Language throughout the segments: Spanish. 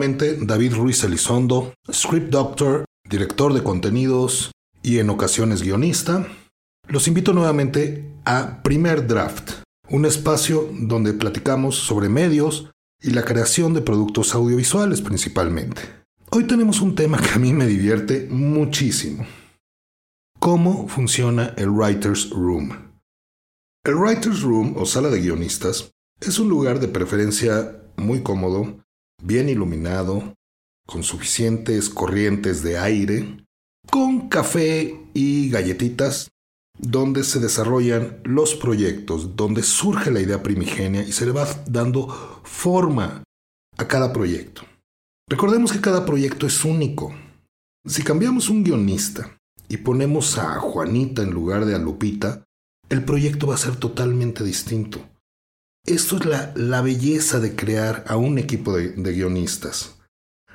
David Ruiz Elizondo, script doctor, director de contenidos y en ocasiones guionista. Los invito nuevamente a Primer Draft, un espacio donde platicamos sobre medios y la creación de productos audiovisuales principalmente. Hoy tenemos un tema que a mí me divierte muchísimo. ¿Cómo funciona el Writer's Room? El Writer's Room o sala de guionistas es un lugar de preferencia muy cómodo, bien iluminado, con suficientes corrientes de aire, con café y galletitas, donde se desarrollan los proyectos, donde surge la idea primigenia y se le va dando forma a cada proyecto. Recordemos que cada proyecto es único. Si cambiamos un guionista y ponemos a Juanita en lugar de a Lupita, el proyecto va a ser totalmente distinto. Esto es la, belleza de crear a un equipo de, de guionistas.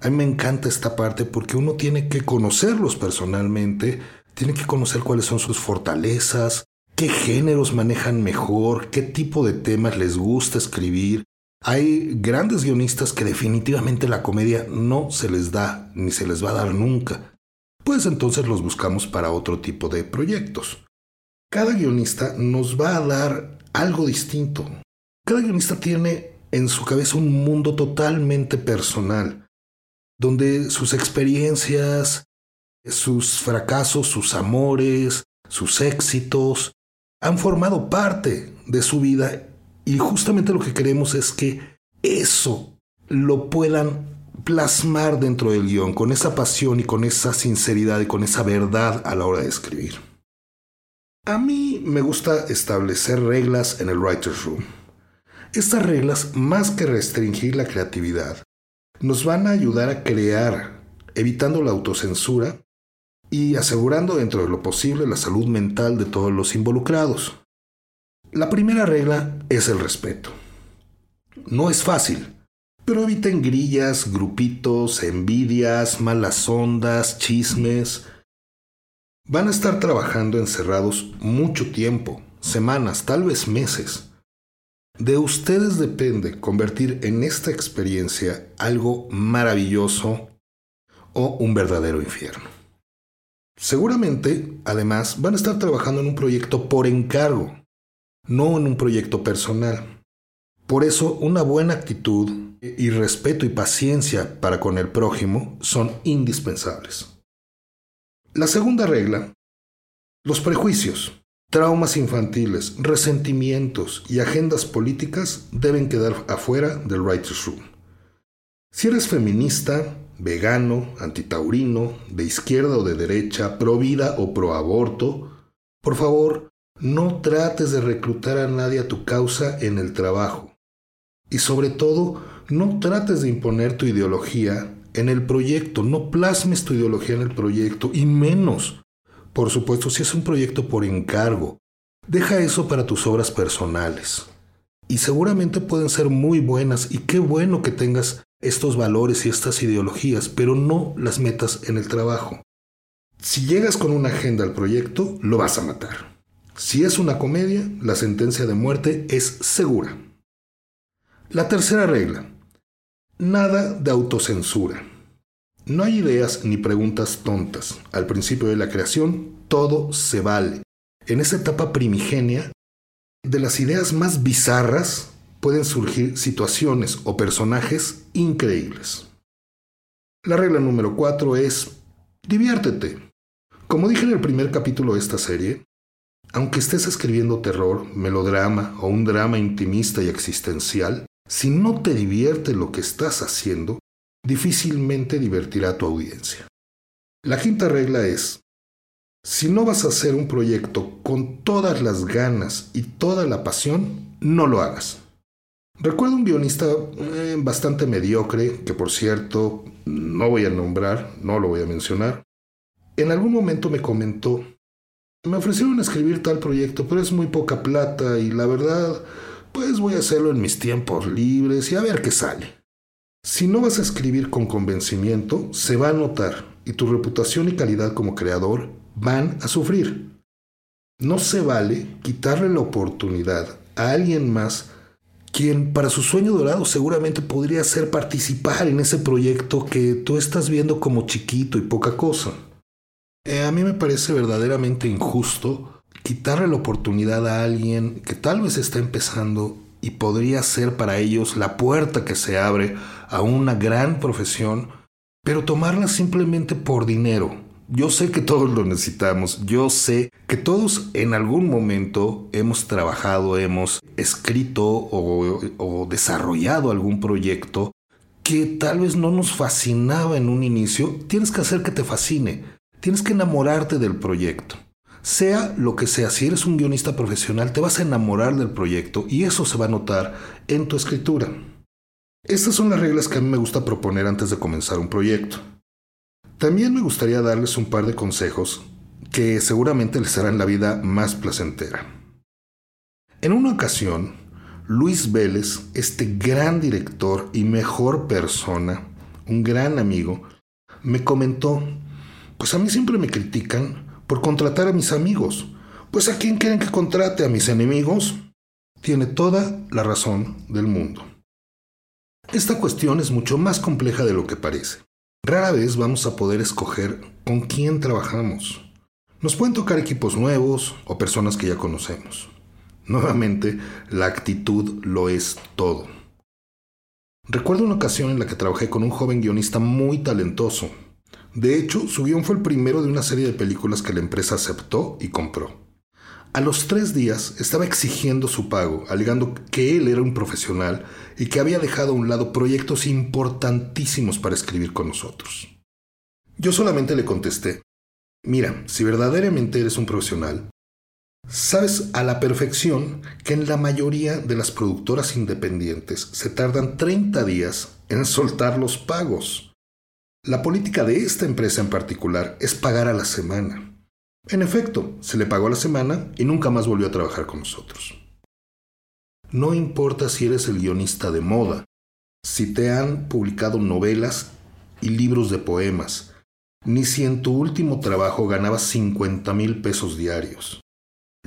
A mí me encanta esta parte porque uno tiene que conocerlos personalmente, tiene que conocer cuáles son sus fortalezas, qué géneros manejan mejor, qué tipo de temas les gusta escribir. Hay grandes guionistas que definitivamente la comedia no se les da ni se les va a dar nunca. Pues entonces los buscamos para otro tipo de proyectos. Cada guionista nos va a dar algo distinto. Cada guionista tiene en su cabeza un mundo totalmente personal, donde sus experiencias, sus fracasos, sus amores, sus éxitos, han formado parte de su vida y justamente lo que queremos es que eso lo puedan plasmar dentro del guion con esa pasión y con esa sinceridad y con esa verdad a la hora de escribir. A mí me gusta establecer reglas en el Writer's Room. Estas reglas, más que restringir la creatividad, nos van a ayudar a crear, evitando la autocensura y asegurando dentro de lo posible la salud mental de todos los involucrados. La primera regla es el respeto. No es fácil, pero eviten grillas, grupitos, envidias, malas ondas, chismes. Van a estar trabajando encerrados mucho tiempo, semanas, tal vez meses. De ustedes depende convertir en esta experiencia algo maravilloso o un verdadero infierno. Seguramente, además, van a estar trabajando en un proyecto por encargo, no en un proyecto personal. Por eso, una buena actitud y respeto y paciencia para con el prójimo son indispensables. La segunda regla, los prejuicios. Traumas infantiles, resentimientos y agendas políticas deben quedar afuera del Writer's Room. Si eres feminista, vegano, antitaurino, de izquierda o de derecha, pro vida o pro aborto, por favor, no trates de reclutar a nadie a tu causa en el trabajo. Y sobre todo, no trates de imponer tu ideología en el proyecto, no plasmes tu ideología en el proyecto, y menos por supuesto, si es un proyecto por encargo, deja eso para tus obras personales. Y seguramente pueden ser muy buenas y qué bueno que tengas estos valores y estas ideologías, pero no las metas en el trabajo. Si llegas con una agenda al proyecto, lo vas a matar. Si es una comedia, la sentencia de muerte es segura. La tercera regla. Nada de autocensura. No hay ideas ni preguntas tontas. Al principio de la creación, todo se vale. En esa etapa primigenia, de las ideas más bizarras pueden surgir situaciones o personajes increíbles. La regla número 4 es diviértete. Como dije en el primer capítulo de esta serie, aunque estés escribiendo terror, melodrama o un drama intimista y existencial, si no te divierte lo que estás haciendo, difícilmente divertirá a tu audiencia. La quinta regla es, si no vas a hacer un proyecto con todas las ganas y toda la pasión, no lo hagas. Recuerdo un guionista eh, bastante mediocre, que por cierto no voy a nombrar, no lo voy a mencionar. En algún momento me comentó, me ofrecieron escribir tal proyecto, pero es muy poca plata y la verdad, pues voy a hacerlo en mis tiempos libres y a ver qué sale. Si no vas a escribir con convencimiento, se va a notar y tu reputación y calidad como creador van a sufrir. No se vale quitarle la oportunidad a alguien más quien para su sueño dorado seguramente podría ser participar en ese proyecto que tú estás viendo como chiquito y poca cosa. Eh, a mí me parece verdaderamente injusto quitarle la oportunidad a alguien que tal vez está empezando y podría ser para ellos la puerta que se abre a una gran profesión, pero tomarla simplemente por dinero. Yo sé que todos lo necesitamos, yo sé que todos en algún momento hemos trabajado, hemos escrito o, o desarrollado algún proyecto que tal vez no nos fascinaba en un inicio, tienes que hacer que te fascine, tienes que enamorarte del proyecto. Sea lo que sea, si eres un guionista profesional, te vas a enamorar del proyecto y eso se va a notar en tu escritura. Estas son las reglas que a mí me gusta proponer antes de comenzar un proyecto. También me gustaría darles un par de consejos que seguramente les harán la vida más placentera. En una ocasión, Luis Vélez, este gran director y mejor persona, un gran amigo, me comentó, pues a mí siempre me critican por contratar a mis amigos. Pues a quién quieren que contrate a mis enemigos? Tiene toda la razón del mundo. Esta cuestión es mucho más compleja de lo que parece. Rara vez vamos a poder escoger con quién trabajamos. Nos pueden tocar equipos nuevos o personas que ya conocemos. Nuevamente, la actitud lo es todo. Recuerdo una ocasión en la que trabajé con un joven guionista muy talentoso, de hecho, su guion fue el primero de una serie de películas que la empresa aceptó y compró. A los tres días estaba exigiendo su pago, alegando que él era un profesional y que había dejado a un lado proyectos importantísimos para escribir con nosotros. Yo solamente le contesté, mira, si verdaderamente eres un profesional, sabes a la perfección que en la mayoría de las productoras independientes se tardan 30 días en soltar los pagos. La política de esta empresa en particular es pagar a la semana. En efecto, se le pagó la semana y nunca más volvió a trabajar con nosotros. No importa si eres el guionista de moda, si te han publicado novelas y libros de poemas, ni si en tu último trabajo ganabas 50 mil pesos diarios.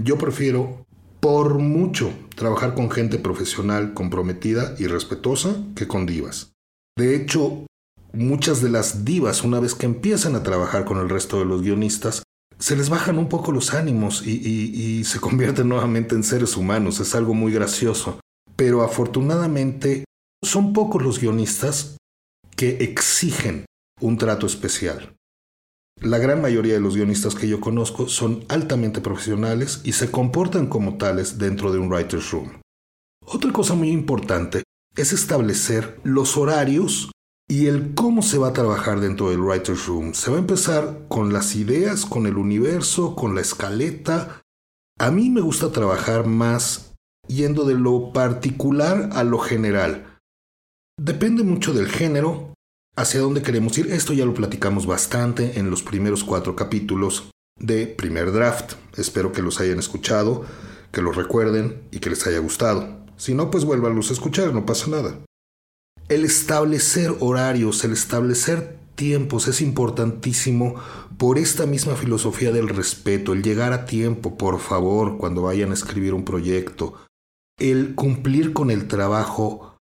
Yo prefiero, por mucho, trabajar con gente profesional, comprometida y respetuosa que con divas. De hecho, muchas de las divas, una vez que empiezan a trabajar con el resto de los guionistas, se les bajan un poco los ánimos y, se convierten nuevamente en seres humanos. Es algo muy gracioso. Pero afortunadamente son pocos los guionistas que exigen un trato especial. La gran mayoría de los guionistas que yo conozco son altamente profesionales y se comportan como tales dentro de un writer's room. Otra cosa muy importante es establecer los horarios y el cómo se va a trabajar dentro del Writer's Room. Se va a empezar con las ideas, con el universo, con la escaleta. A mí me gusta trabajar más yendo de lo particular a lo general. Depende mucho del género, hacia dónde queremos ir. Esto ya lo platicamos bastante en los primeros cuatro capítulos de primer draft. Espero que los hayan escuchado, que los recuerden y que les haya gustado. Si no, pues vuélvanlos a escuchar, no pasa nada. El establecer horarios, el establecer tiempos es importantísimo por esta misma filosofía del respeto, el llegar a tiempo, por favor, cuando vayan a escribir un proyecto, el cumplir con el trabajo,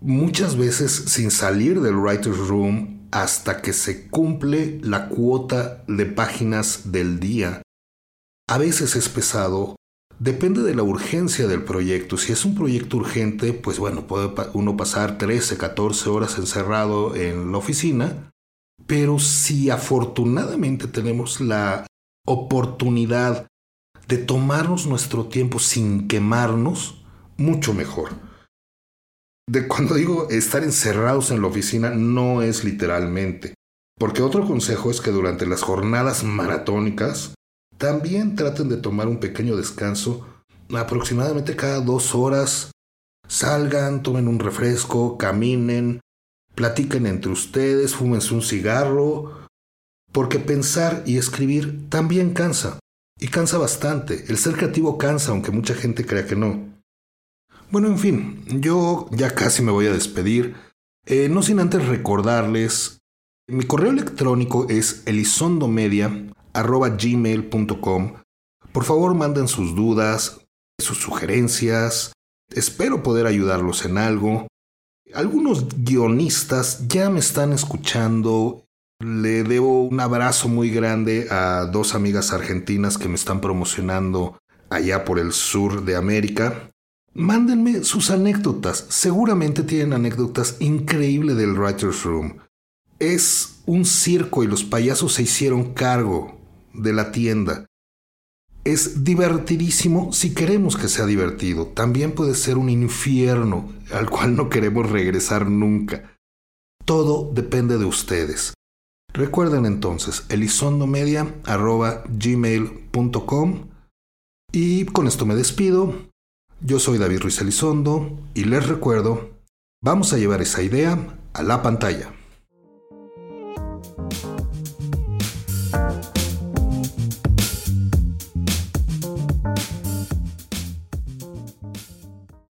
muchas veces sin salir del writer's room hasta que se cumple la cuota de páginas del día. A veces es pesado, Depende de la urgencia del proyecto. Si es un proyecto urgente, pues bueno, puede uno pasar 13, 14 horas encerrado en la oficina. Pero si afortunadamente tenemos la oportunidad de tomarnos nuestro tiempo sin quemarnos, mucho mejor. De cuando digo estar encerrados en la oficina, no es literalmente. Porque otro consejo es que durante las jornadas maratónicas también traten de tomar un pequeño descanso aproximadamente cada dos horas. Salgan, tomen un refresco, caminen, platiquen entre ustedes, fúmense un cigarro, porque pensar y escribir también cansa, y cansa bastante. El ser creativo cansa, aunque mucha gente crea que no. Bueno, en fin, yo ya casi me voy a despedir, eh, no sin antes recordarles, mi correo electrónico es elizondomedia arroba gmail.com. Por favor, manden sus dudas, sus sugerencias, Espero poder ayudarlos en algo. Algunos guionistas ya me están escuchando. Le debo un abrazo muy grande a dos amigas argentinas que me están promocionando allá por el sur de América. Mándenme sus anécdotas. Seguramente tienen anécdotas increíbles del Writer's Room. Es un circo y los payasos se hicieron cargo de la tienda. Es divertidísimo si queremos que sea divertido. También puede ser un infierno al cual no queremos regresar nunca. Todo depende de ustedes. Recuerden entonces elisondomedia.gmail.com y con esto me despido. Yo soy David Ruiz Elizondo y les recuerdo, vamos a llevar esa idea a la pantalla.